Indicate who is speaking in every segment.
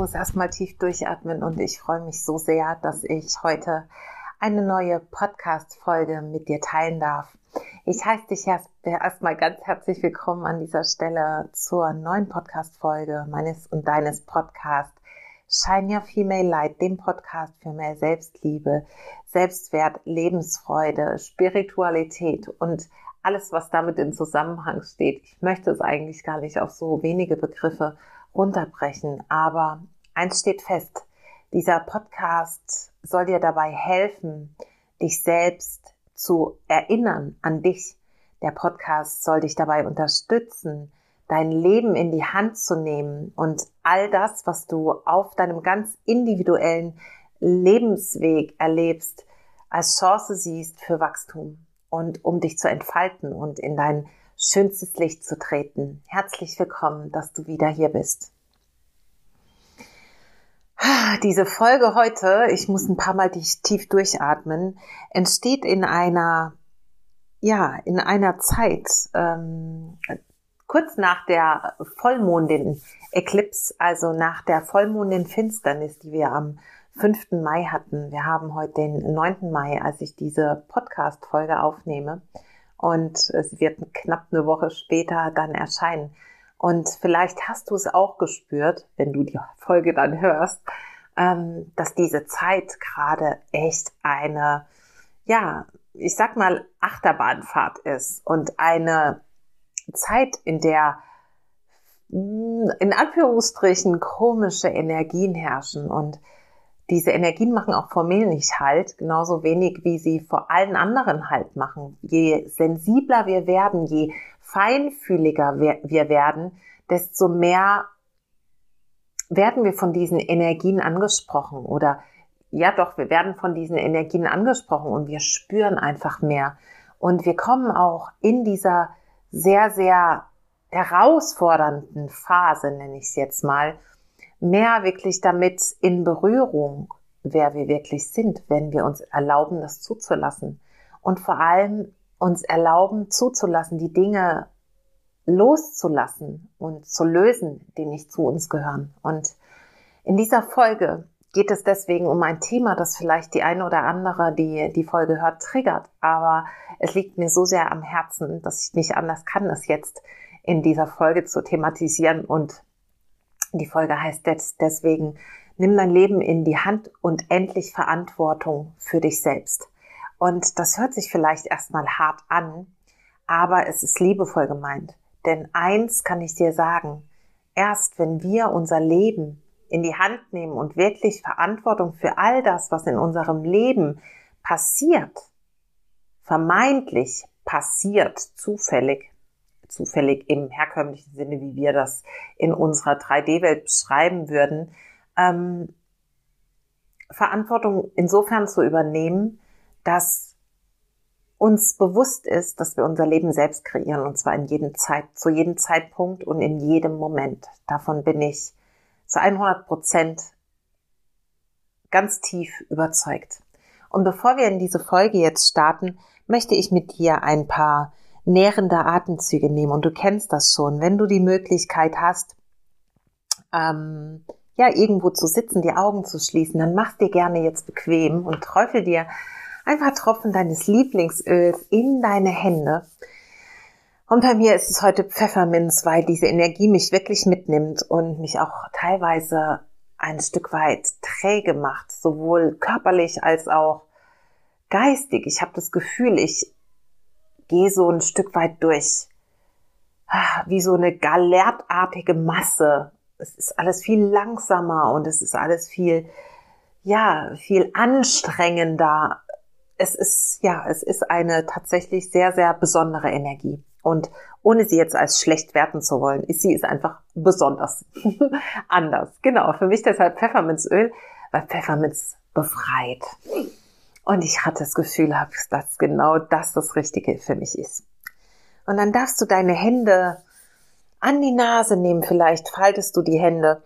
Speaker 1: Muss erstmal tief durchatmen und ich freue mich so sehr, dass ich heute eine neue Podcast-Folge mit dir teilen darf. Ich heiße dich erstmal ganz herzlich willkommen an dieser Stelle zur neuen Podcast-Folge meines und deines Podcasts Shine Your Female Light, dem Podcast für mehr Selbstliebe, Selbstwert, Lebensfreude, Spiritualität und alles, was damit in Zusammenhang steht. Ich möchte es eigentlich gar nicht auf so wenige Begriffe runterbrechen, aber eins steht fest. Dieser Podcast soll dir dabei helfen, dich selbst zu erinnern an dich. Der Podcast soll dich dabei unterstützen, dein Leben in die Hand zu nehmen und all das, was du auf deinem ganz individuellen Lebensweg erlebst, als Chance siehst für Wachstum und um dich zu entfalten und in dein schönstes Licht zu treten. Herzlich willkommen, dass du wieder hier bist. Diese Folge heute, ich muss ein paar Mal tief durchatmen, entsteht in einer, ja, in einer Zeit, ähm, kurz nach der Vollmondin-Eclipse, also nach der Vollmondin-Finsternis, die wir am 5. Mai hatten. Wir haben heute den 9. Mai, als ich diese Podcast-Folge aufnehme. Und es wird knapp eine Woche später dann erscheinen. Und vielleicht hast du es auch gespürt, wenn du die Folge dann hörst, ähm, dass diese Zeit gerade echt eine, ja, ich sag mal, Achterbahnfahrt ist und eine Zeit, in der hm, in Anführungsstrichen komische Energien herrschen und diese Energien machen auch vor mir nicht Halt, genauso wenig wie sie vor allen anderen Halt machen. Je sensibler wir werden, je feinfühliger wir werden, desto mehr werden wir von diesen Energien angesprochen oder ja doch, wir werden von diesen Energien angesprochen und wir spüren einfach mehr. Und wir kommen auch in dieser sehr, sehr herausfordernden Phase, nenne ich es jetzt mal, mehr wirklich damit in Berührung, wer wir wirklich sind, wenn wir uns erlauben, das zuzulassen. Und vor allem uns erlauben, zuzulassen, die Dinge loszulassen und zu lösen, die nicht zu uns gehören. Und in dieser Folge geht es deswegen um ein Thema, das vielleicht die eine oder andere, die die Folge hört, triggert. Aber es liegt mir so sehr am Herzen, dass ich nicht anders kann, es jetzt in dieser Folge zu thematisieren. Und die Folge heißt jetzt deswegen, nimm dein Leben in die Hand und endlich Verantwortung für dich selbst. Und das hört sich vielleicht erstmal hart an, aber es ist liebevoll gemeint. Denn eins kann ich dir sagen, erst wenn wir unser Leben in die Hand nehmen und wirklich Verantwortung für all das, was in unserem Leben passiert, vermeintlich passiert, zufällig, zufällig im herkömmlichen Sinne, wie wir das in unserer 3D-Welt beschreiben würden, ähm, Verantwortung insofern zu übernehmen, dass uns bewusst ist, dass wir unser Leben selbst kreieren und zwar in jedem Zeit, zu jedem Zeitpunkt und in jedem Moment. Davon bin ich zu 100 Prozent ganz tief überzeugt. Und bevor wir in diese Folge jetzt starten, möchte ich mit dir ein paar nährende Atemzüge nehmen. Und du kennst das schon. Wenn du die Möglichkeit hast, ähm, ja, irgendwo zu sitzen, die Augen zu schließen, dann mach dir gerne jetzt bequem und träufel dir ein paar Tropfen deines Lieblingsöls in deine Hände und bei mir ist es heute Pfefferminz, weil diese Energie mich wirklich mitnimmt und mich auch teilweise ein Stück weit träge macht, sowohl körperlich als auch geistig. Ich habe das Gefühl, ich gehe so ein Stück weit durch, ah, wie so eine galertartige Masse. Es ist alles viel langsamer und es ist alles viel, ja, viel anstrengender. Es ist, ja, es ist eine tatsächlich sehr, sehr besondere Energie. Und ohne sie jetzt als schlecht werten zu wollen, ist sie ist einfach besonders anders. Genau, für mich deshalb Pfefferminzöl, weil Pfefferminz befreit. Und ich hatte das Gefühl, dass genau das das Richtige für mich ist. Und dann darfst du deine Hände an die Nase nehmen. Vielleicht faltest du die Hände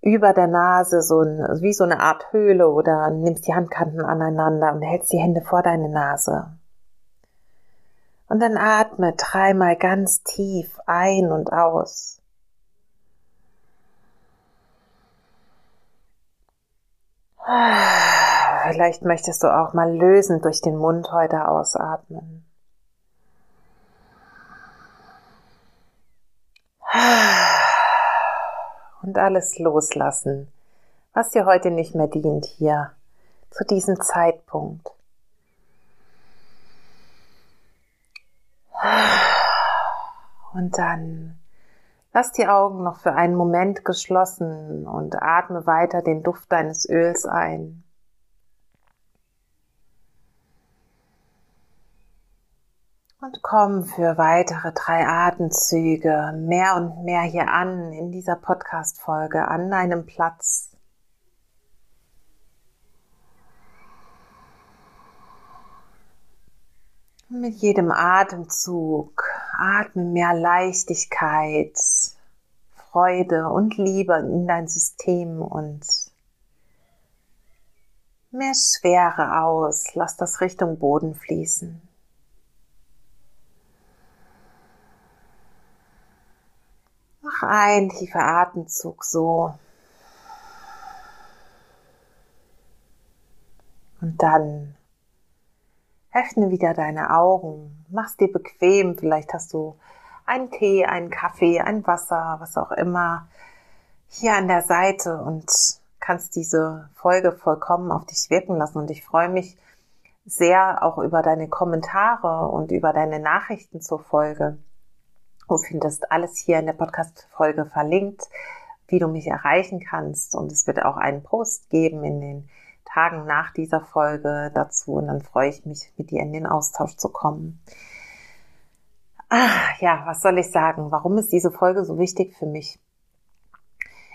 Speaker 1: über der Nase, so ein, wie so eine Art Höhle oder nimmst die Handkanten aneinander und hältst die Hände vor deine Nase. Und dann atme dreimal ganz tief ein und aus. Vielleicht möchtest du auch mal lösend durch den Mund heute ausatmen. Und alles loslassen, was dir heute nicht mehr dient hier, zu diesem Zeitpunkt. Und dann lass die Augen noch für einen Moment geschlossen und atme weiter den Duft deines Öls ein. Und komm für weitere drei Atemzüge mehr und mehr hier an in dieser Podcast-Folge an deinem Platz. Mit jedem Atemzug atme mehr Leichtigkeit, Freude und Liebe in dein System und mehr Schwere aus. Lass das Richtung Boden fließen. Ein tiefer Atemzug so. Und dann öffne wieder deine Augen, mach's dir bequem, vielleicht hast du einen Tee, einen Kaffee, ein Wasser, was auch immer hier an der Seite und kannst diese Folge vollkommen auf dich wirken lassen und ich freue mich sehr auch über deine Kommentare und über deine Nachrichten zur Folge. Du findest alles hier in der Podcast-Folge verlinkt, wie du mich erreichen kannst. Und es wird auch einen Post geben in den Tagen nach dieser Folge dazu. Und dann freue ich mich, mit dir in den Austausch zu kommen. Ah, ja, was soll ich sagen? Warum ist diese Folge so wichtig für mich?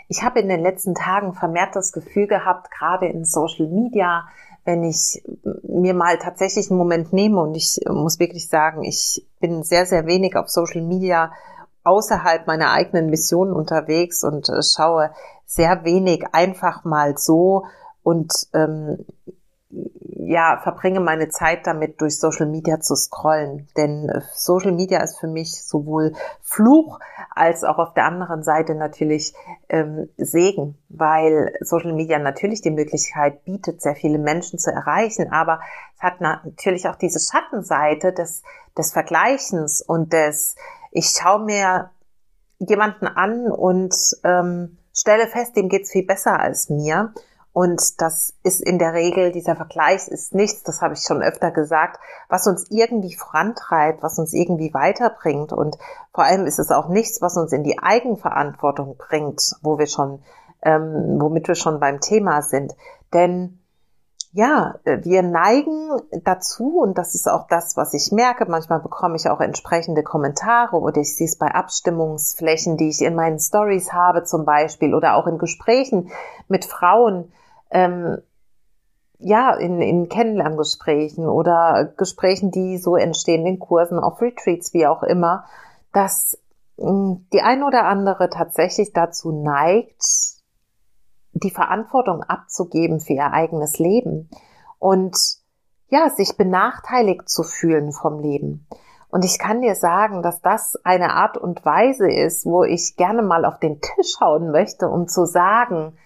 Speaker 1: Ich habe in den letzten Tagen vermehrt das Gefühl gehabt, gerade in Social Media, wenn ich mir mal tatsächlich einen Moment nehme und ich muss wirklich sagen, ich bin sehr, sehr wenig auf Social Media außerhalb meiner eigenen Mission unterwegs und äh, schaue sehr wenig einfach mal so und ähm, ja, verbringe meine Zeit damit, durch Social Media zu scrollen. Denn äh, Social Media ist für mich sowohl Fluch als auch auf der anderen Seite natürlich ähm, Segen, weil Social Media natürlich die Möglichkeit bietet, sehr viele Menschen zu erreichen, aber es hat natürlich auch diese Schattenseite des, des Vergleichens und des, ich schaue mir jemanden an und ähm, stelle fest, dem geht's viel besser als mir und das ist in der Regel, dieser Vergleich ist nichts, das habe ich schon öfter gesagt, was uns irgendwie vorantreibt, was uns irgendwie weiterbringt. Und vor allem ist es auch nichts, was uns in die Eigenverantwortung bringt, wo wir schon, ähm, womit wir schon beim Thema sind. Denn ja, wir neigen dazu, und das ist auch das, was ich merke, manchmal bekomme ich auch entsprechende Kommentare oder ich sehe es bei Abstimmungsflächen, die ich in meinen Stories habe zum Beispiel oder auch in Gesprächen mit Frauen, ähm, ja, in, in Kennenlerngesprächen oder Gesprächen, die so entstehen in Kursen, auf Retreats, wie auch immer, dass mh, hm, die ein oder andere tatsächlich dazu neigt, die Verantwortung abzugeben für ihr eigenes Leben und ja, sich benachteiligt zu fühlen vom Leben. Und ich kann dir sagen, dass das eine Art und Weise ist, wo ich gerne mal auf den Tisch hauen möchte, um zu sagen,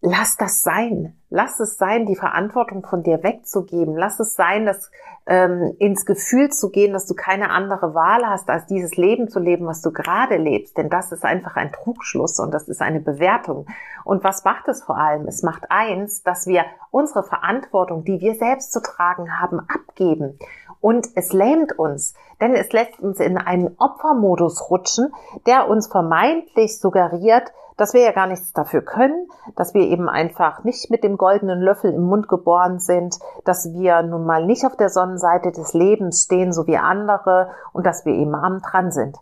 Speaker 1: lass das sein. Lass es sein, die Verantwortung von dir wegzugeben. Lass es sein, dass ähm, ins Gefühl zu gehen, dass du keine andere Wahl hast, als dieses Leben zu leben, was du gerade lebst. Denn das ist einfach ein Trugschluss und das ist eine Bewertung. Und was macht es vor allem? Es macht eins, dass wir unsere Verantwortung, die wir selbst zu tragen haben, abgeben. Und es lähmt uns, denn es lässt uns in einen Opfermodus rutschen, der uns vermeintlich suggeriert, dass wir ja gar nichts dafür können, dass wir eben einfach nicht mit dem goldenen Löffel im Mund geboren sind, dass wir nun mal nicht auf der Sonnenseite des Lebens stehen, so wie andere, und dass wir eben arm dran sind.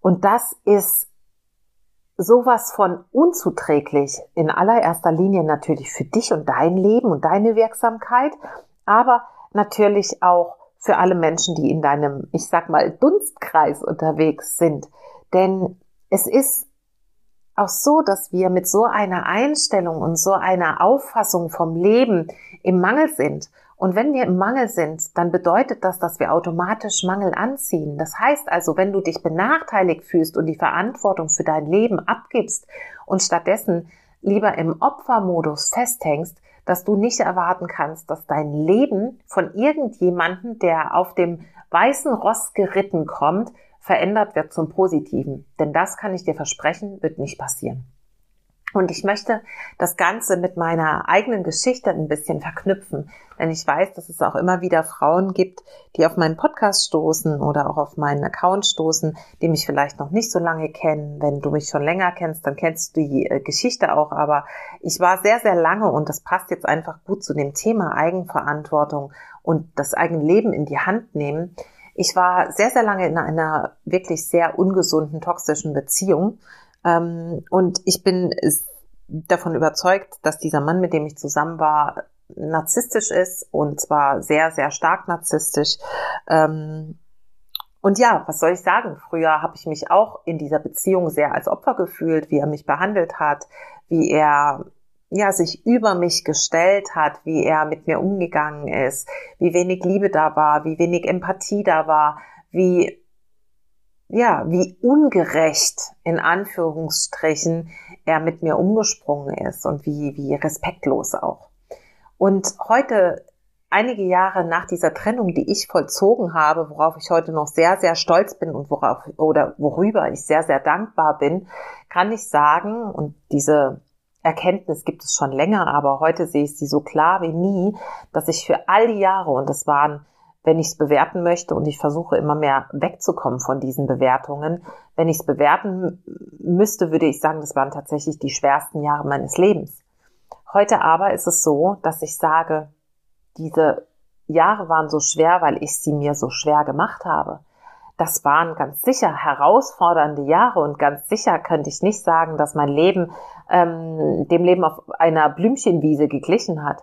Speaker 1: Und das ist sowas von unzuträglich in allererster Linie natürlich für dich und dein Leben und deine Wirksamkeit, aber natürlich auch für alle Menschen, die in deinem, ich sag mal, Dunstkreis unterwegs sind. Denn es ist auch so, dass wir mit so einer Einstellung und so einer Auffassung vom Leben im Mangel sind. Und wenn wir im Mangel sind, dann bedeutet das, dass wir automatisch Mangel anziehen. Das heißt also, wenn du dich benachteiligt fühlst und die Verantwortung für dein Leben abgibst und stattdessen lieber im Opfermodus festhängst, dass du nicht erwarten kannst, dass dein Leben von irgendjemanden, der auf dem weißen Ross geritten kommt, verändert wird zum Positiven. Denn das kann ich dir versprechen, wird nicht passieren. Und ich möchte das Ganze mit meiner eigenen Geschichte ein bisschen verknüpfen, denn ich weiß, dass es auch immer wieder Frauen gibt, die auf meinen Podcast stoßen oder auch auf meinen Account stoßen, die mich vielleicht noch nicht so lange kennen. Wenn du mich schon länger kennst, dann kennst du die äh, Geschichte auch, aber ich war sehr, sehr lange und das passt jetzt einfach gut zu dem Thema Eigenverantwortung und das eigene Leben in die Hand nehmen. Ich war sehr, sehr lange in einer wirklich sehr ungesunden, toxischen Beziehung ähm, und ich bin davon überzeugt, dass dieser Mann, mit dem ich zusammen war, narzisstisch ist und zwar sehr, sehr stark narzisstisch. Ähm, und ja, was soll ich sagen? Früher habe ich mich auch in dieser Beziehung sehr als Opfer gefühlt, wie er mich behandelt hat, wie er ja sich über mich gestellt hat, wie er mit mir umgegangen ist, wie wenig Liebe da war, wie wenig Empathie da war, wie ja, wie ungerecht in Anführungsstrichen er mit mir umgesprungen ist und wie, wie respektlos auch. Und heute, einige Jahre nach dieser Trennung, die ich vollzogen habe, worauf ich heute noch sehr, sehr stolz bin und worauf, oder worüber ich sehr, sehr dankbar bin, kann ich sagen, und diese Erkenntnis gibt es schon länger, aber heute sehe ich sie so klar wie nie, dass ich für all die Jahre, und das waren wenn ich es bewerten möchte und ich versuche immer mehr wegzukommen von diesen Bewertungen. Wenn ich es bewerten müsste, würde ich sagen, das waren tatsächlich die schwersten Jahre meines Lebens. Heute aber ist es so, dass ich sage, diese Jahre waren so schwer, weil ich sie mir so schwer gemacht habe. Das waren ganz sicher herausfordernde Jahre und ganz sicher könnte ich nicht sagen, dass mein Leben ähm, dem Leben auf einer Blümchenwiese geglichen hat.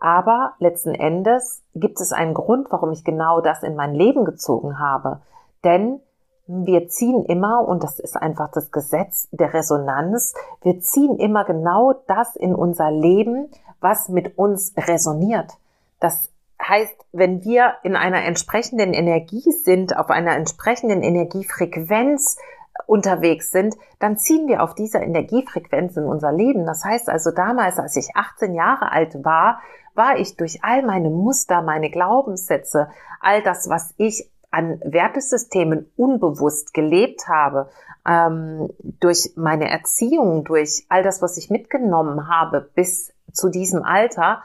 Speaker 1: Aber letzten Endes gibt es einen Grund, warum ich genau das in mein Leben gezogen habe. Denn wir ziehen immer, und das ist einfach das Gesetz der Resonanz, wir ziehen immer genau das in unser Leben, was mit uns resoniert. Das heißt, wenn wir in einer entsprechenden Energie sind, auf einer entsprechenden Energiefrequenz unterwegs sind, dann ziehen wir auf dieser Energiefrequenz in unser Leben. Das heißt also damals, als ich 18 Jahre alt war, war ich durch all meine Muster, meine Glaubenssätze, all das, was ich an Wertesystemen unbewusst gelebt habe, ähm, durch meine Erziehung, durch all das, was ich mitgenommen habe bis zu diesem Alter,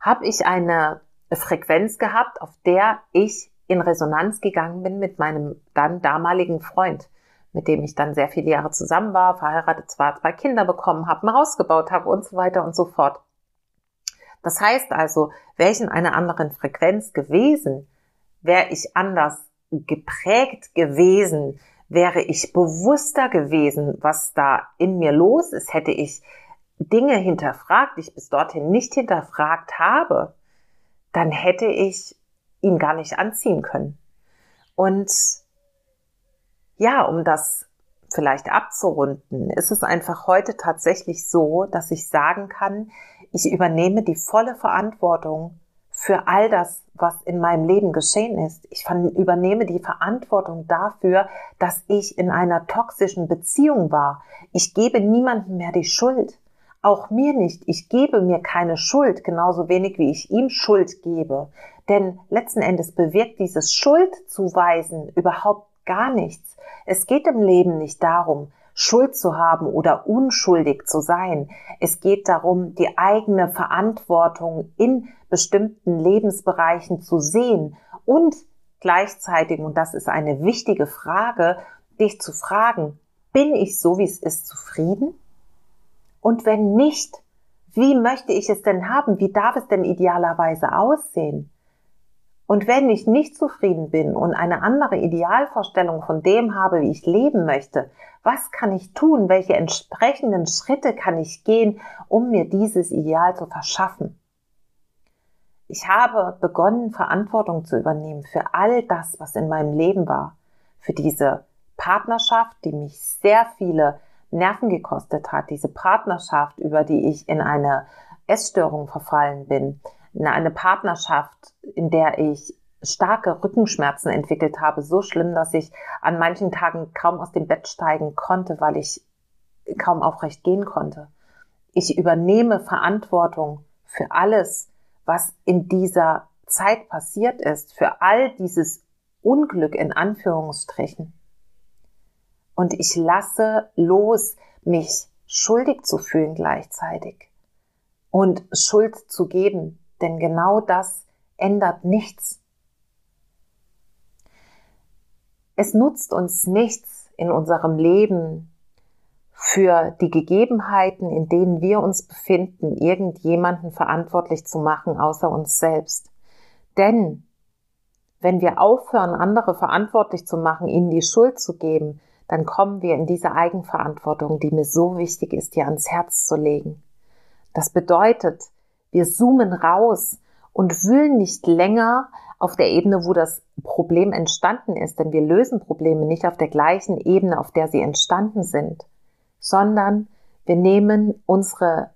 Speaker 1: habe ich eine Frequenz gehabt, auf der ich in Resonanz gegangen bin mit meinem dann damaligen Freund, mit dem ich dann sehr viele Jahre zusammen war, verheiratet war, zwei Kinder bekommen habe, ein Haus gebaut habe und so weiter und so fort. Das heißt also, wäre ich in einer anderen Frequenz gewesen, wäre ich anders geprägt gewesen, wäre ich bewusster gewesen, was da in mir los ist, hätte ich Dinge hinterfragt, die ich bis dorthin nicht hinterfragt habe, dann hätte ich ihn gar nicht anziehen können. Und ja, um das vielleicht abzurunden, ist es einfach heute tatsächlich so, dass ich sagen kann, ich übernehme die volle Verantwortung für all das, was in meinem Leben geschehen ist. Ich übernehme die Verantwortung dafür, dass ich in einer toxischen Beziehung war. Ich gebe niemandem mehr die Schuld. Auch mir nicht. Ich gebe mir keine Schuld, genauso wenig wie ich ihm Schuld gebe. Denn letzten Endes bewirkt dieses Schuldzuweisen überhaupt gar nichts. Es geht im Leben nicht darum, Schuld zu haben oder unschuldig zu sein. Es geht darum, die eigene Verantwortung in bestimmten Lebensbereichen zu sehen und gleichzeitig, und das ist eine wichtige Frage, dich zu fragen, bin ich so, wie es ist, zufrieden? Und wenn nicht, wie möchte ich es denn haben? Wie darf es denn idealerweise aussehen? Und wenn ich nicht zufrieden bin und eine andere Idealvorstellung von dem habe, wie ich leben möchte, was kann ich tun? Welche entsprechenden Schritte kann ich gehen, um mir dieses Ideal zu verschaffen? Ich habe begonnen, Verantwortung zu übernehmen für all das, was in meinem Leben war. Für diese Partnerschaft, die mich sehr viele Nerven gekostet hat. Diese Partnerschaft, über die ich in eine Essstörung verfallen bin eine Partnerschaft, in der ich starke Rückenschmerzen entwickelt habe, so schlimm, dass ich an manchen Tagen kaum aus dem Bett steigen konnte, weil ich kaum aufrecht gehen konnte. Ich übernehme Verantwortung für alles, was in dieser Zeit passiert ist, für all dieses Unglück in Anführungsstrichen. Und ich lasse los, mich schuldig zu fühlen gleichzeitig und Schuld zu geben, denn genau das ändert nichts. Es nutzt uns nichts in unserem Leben für die Gegebenheiten, in denen wir uns befinden, irgendjemanden verantwortlich zu machen, außer uns selbst. Denn wenn wir aufhören, andere verantwortlich zu machen, ihnen die Schuld zu geben, dann kommen wir in diese Eigenverantwortung, die mir so wichtig ist, dir ans Herz zu legen. Das bedeutet, wir zoomen raus und wühlen nicht länger auf der Ebene, wo das Problem entstanden ist, denn wir lösen Probleme nicht auf der gleichen Ebene, auf der sie entstanden sind, sondern wir nehmen unsere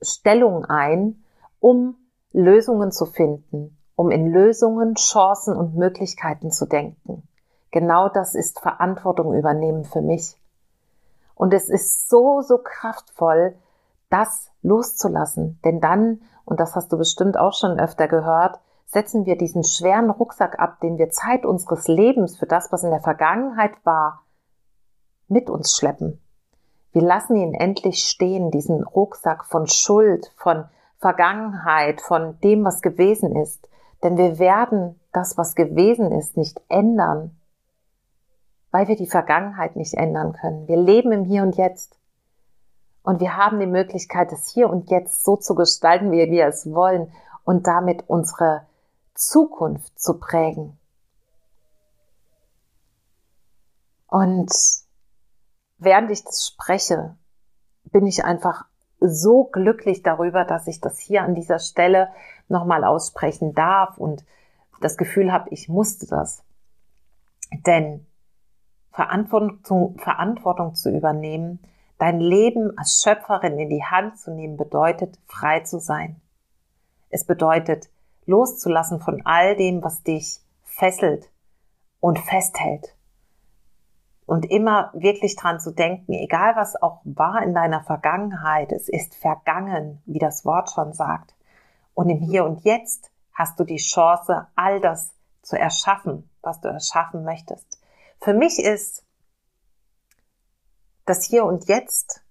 Speaker 1: Stellung ein, um Lösungen zu finden, um in Lösungen, Chancen und Möglichkeiten zu denken. Genau das ist Verantwortung übernehmen für mich. Und es ist so, so kraftvoll, das loszulassen. Denn dann, und das hast du bestimmt auch schon öfter gehört, setzen wir diesen schweren Rucksack ab, den wir Zeit unseres Lebens für das, was in der Vergangenheit war, mit uns schleppen. Wir lassen ihn endlich stehen, diesen Rucksack von Schuld, von Vergangenheit, von dem, was gewesen ist. Denn wir werden das, was gewesen ist, nicht ändern weil wir die Vergangenheit nicht ändern können. Wir leben im Hier und Jetzt. Und wir haben die Möglichkeit, das Hier und Jetzt so zu gestalten, wie wir es wollen und damit unsere Zukunft zu prägen. Und während ich das spreche, bin ich einfach so glücklich darüber, dass ich das hier an dieser Stelle nochmal aussprechen darf und das Gefühl habe, ich musste das. Denn Verantwortung, Verantwortung zu übernehmen, dein Leben als Schöpferin in die Hand zu nehmen, bedeutet frei zu sein. Es bedeutet loszulassen von all dem, was dich fesselt und festhält. Und immer wirklich dran zu denken, egal was auch war in deiner Vergangenheit, es ist vergangen, wie das Wort schon sagt. Und im Hier und Jetzt hast du die Chance, all das zu erschaffen, was du erschaffen möchtest. Für mich ist das Hier und Jetzt,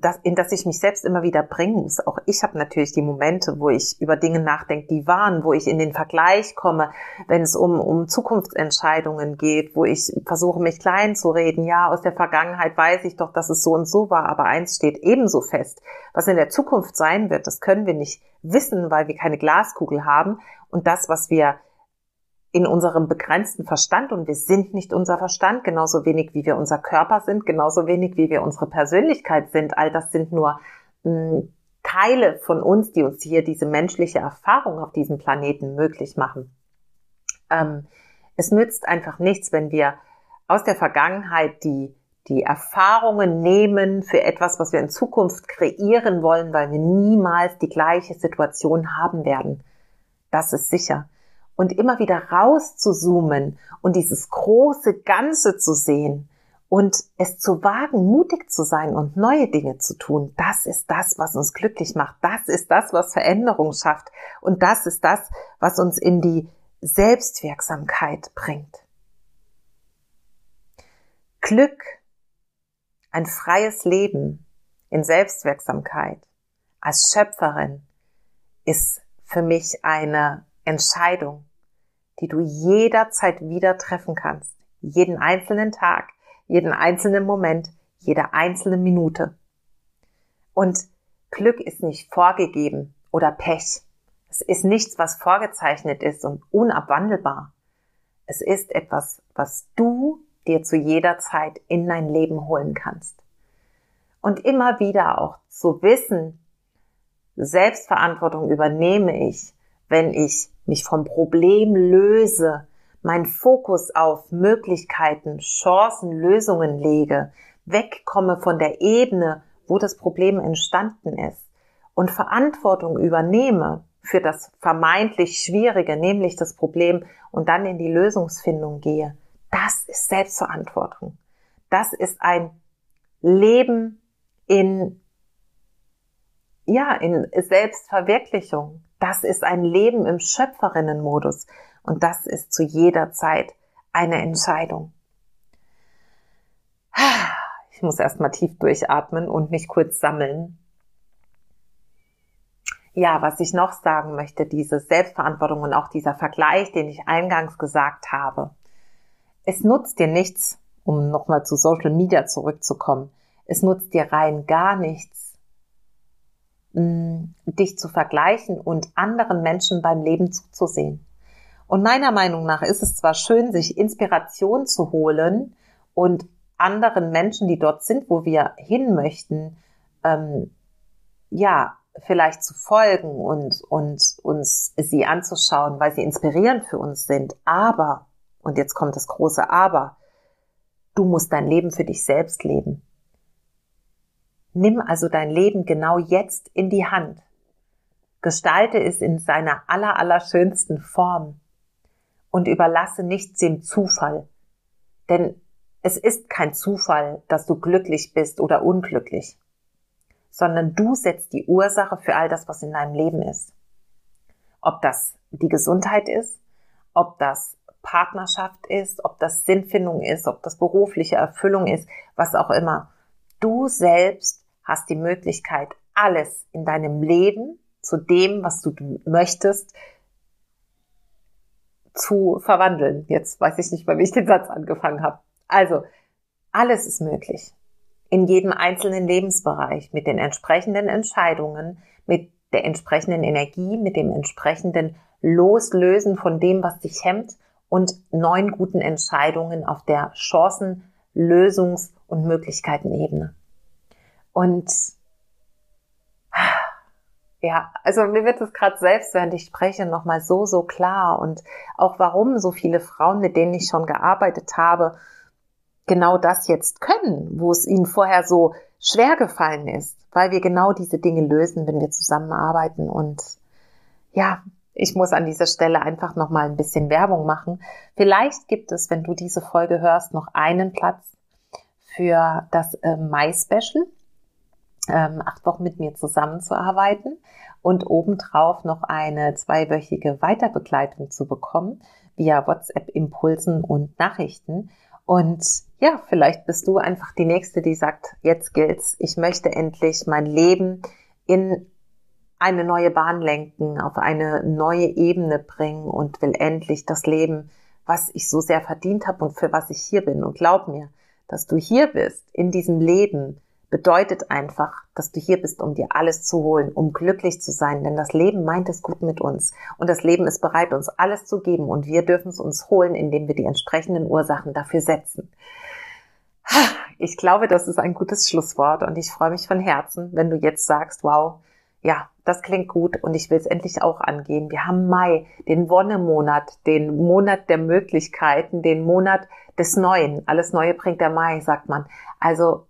Speaker 1: das, in das ich mich selbst immer wieder bringen muss. Auch ich habe natürlich die Momente, wo ich über Dinge nachdenke, die waren, wo ich in den Vergleich komme, wenn es um, um Zukunftsentscheidungen geht, wo ich versuche, mich klein zu reden. Ja, aus der Vergangenheit weiß ich doch, dass es so und so war, aber eins steht ebenso fest. Was in der Zukunft sein wird, das können wir nicht wissen, weil wir keine Glaskugel haben. Und das, was wir in unserem begrenzten Verstand und wir sind nicht unser Verstand, genauso wenig wie wir unser Körper sind, genauso wenig wie wir unsere Persönlichkeit sind. All das sind nur mh, hm, Teile von uns, die uns hier diese menschliche Erfahrung auf diesem Planeten möglich machen. Ähm, es nützt einfach nichts, wenn wir aus der Vergangenheit die, die Erfahrungen nehmen für etwas, was wir in Zukunft kreieren wollen, weil wir niemals die gleiche Situation haben werden. Das ist sicher und immer wieder raus zu zoomen und dieses große Ganze zu sehen und es zu wagen, mutig zu sein und neue Dinge zu tun, das ist das, was uns glücklich macht. Das ist das, was Veränderung schafft. Und das ist das, was uns in die Selbstwirksamkeit bringt. Glück, ein freies Leben in Selbstwirksamkeit als Schöpferin ist für mich eine Entscheidung, die du jederzeit wieder treffen kannst. Jeden einzelnen Tag, jeden einzelnen Moment, jede einzelne Minute. Und Glück ist nicht vorgegeben oder Pech. Es ist nichts, was vorgezeichnet ist und unabwandelbar. Es ist etwas, was du dir zu jeder Zeit in dein Leben holen kannst. Und immer wieder auch zu wissen, Selbstverantwortung übernehme ich, wenn ich mich vom Problem löse, mein Fokus auf Möglichkeiten, Chancen, Lösungen lege, wegkomme von der Ebene, wo das Problem entstanden ist und Verantwortung übernehme für das vermeintlich Schwierige, nämlich das Problem und dann in die Lösungsfindung gehe, das ist Selbstverantwortung. Das ist ein Leben in ja, in Selbstverwirklichung. Das ist ein Leben im Schöpferinnenmodus. Und das ist zu jeder Zeit eine Entscheidung. Ich muss erstmal tief durchatmen und mich kurz sammeln. Ja, was ich noch sagen möchte, diese Selbstverantwortung und auch dieser Vergleich, den ich eingangs gesagt habe. Es nutzt dir nichts, um nochmal zu Social Media zurückzukommen. Es nutzt dir rein gar nichts, dich zu vergleichen und anderen Menschen beim Leben zuzusehen. Und meiner Meinung nach ist es zwar schön, sich Inspiration zu holen und anderen Menschen, die dort sind, wo wir hin möchten, ähm, ja, vielleicht zu folgen und, und uns sie anzuschauen, weil sie inspirierend für uns sind. Aber, und jetzt kommt das große Aber, du musst dein Leben für dich selbst leben. Nimm also dein Leben genau jetzt in die Hand. Gestalte es in seiner aller, aller schönsten Form und überlasse nichts dem Zufall. Denn es ist kein Zufall, dass du glücklich bist oder unglücklich, sondern du setzt die Ursache für all das, was in deinem Leben ist. Ob das die Gesundheit ist, ob das Partnerschaft ist, ob das Sinnfindung ist, ob das berufliche Erfüllung ist, was auch immer. Du selbst hast die Möglichkeit, alles in deinem Leben zu dem, was du möchtest, zu verwandeln. Jetzt weiß ich nicht, weil ich den Satz angefangen habe. Also, alles ist möglich. In jedem einzelnen Lebensbereich mit den entsprechenden Entscheidungen, mit der entsprechenden Energie, mit dem entsprechenden Loslösen von dem, was dich hemmt und neun guten Entscheidungen auf der Chancen-, Lösungs- und Möglichkeitenebene. Und ja, also mir wird es gerade selbst, während ich spreche, nochmal so, so klar. Und auch warum so viele Frauen, mit denen ich schon gearbeitet habe, genau das jetzt können, wo es ihnen vorher so schwer gefallen ist, weil wir genau diese Dinge lösen, wenn wir zusammenarbeiten. Und ja, ich muss an dieser Stelle einfach nochmal ein bisschen Werbung machen. Vielleicht gibt es, wenn du diese Folge hörst, noch einen Platz für das äh, Mai-Special ähm, acht Wochen mit mir zusammenzuarbeiten und obendrauf noch eine zweiwöchige Weiterbegleitung zu bekommen via WhatsApp Impulsen und Nachrichten. Und ja, vielleicht bist du einfach die nächste, die sagt, jetzt gilt's. Ich möchte endlich mein Leben in eine neue Bahn lenken, auf eine neue Ebene bringen und will endlich das Leben, was ich so sehr verdient habe und für was ich hier bin. Und glaub mir, dass du hier bist in diesem Leben, bedeutet einfach, dass du hier bist, um dir alles zu holen, um glücklich zu sein, denn das Leben meint es gut mit uns und das Leben ist bereit, uns alles zu geben und wir dürfen es uns holen, indem wir die entsprechenden Ursachen dafür setzen. Ich glaube, das ist ein gutes Schlusswort und ich freue mich von Herzen, wenn du jetzt sagst, wow, ja, das klingt gut und ich will es endlich auch angehen. Wir haben Mai, den Wonnemonat, den Monat der Möglichkeiten, den Monat des Neuen. Alles Neue bringt der Mai, sagt man. Also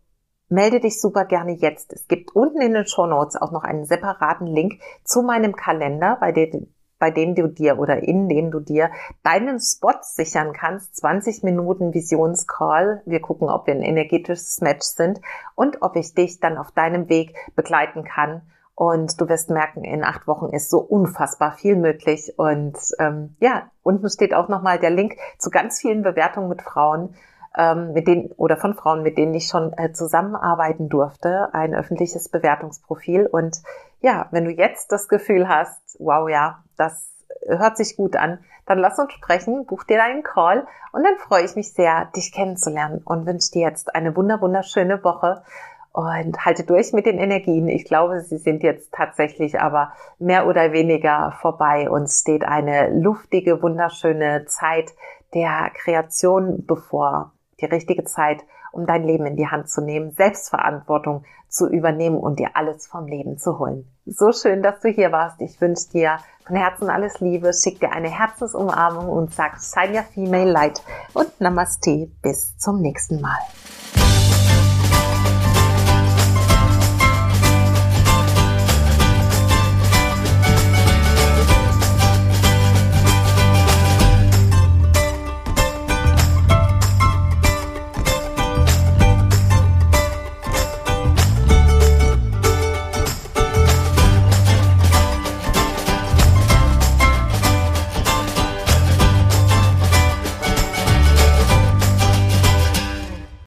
Speaker 1: melde dich super gerne jetzt. Es gibt unten in den Show Notes auch noch einen separaten Link zu meinem Kalender, bei dem, bei dem du dir oder in dem du dir deinen Spot sichern kannst. 20 Minuten Visionscall. Wir gucken, ob wir ein energetisches Match sind und ob ich dich dann auf deinem Weg begleiten kann. Und du wirst merken, in acht Wochen ist so unfassbar viel möglich. Und ähm, ja, unten steht auch nochmal der Link zu ganz vielen Bewertungen mit Frauen ähm, mit denen oder von Frauen, mit denen ich schon äh, zusammenarbeiten durfte, ein öffentliches Bewertungsprofil. Und ja, wenn du jetzt das Gefühl hast, wow, ja, das hört sich gut an, dann lass uns sprechen, buch dir deinen Call und dann freue ich mich sehr, dich kennenzulernen und wünsche dir jetzt eine wunder wunderschöne Woche und halte durch mit den Energien. Ich glaube, sie sind jetzt tatsächlich aber mehr oder weniger vorbei. und steht eine luftige, wunderschöne Zeit der Kreation bevor die richtige Zeit, um dein Leben in die Hand zu nehmen, Selbstverantwortung zu übernehmen und dir alles vom Leben zu holen. So schön, dass du hier warst. Ich wünsche dir von Herzen alles Liebe, schick dir eine Herzensumarmung und sag Shine Your Female Light und Namaste. Bis zum nächsten Mal.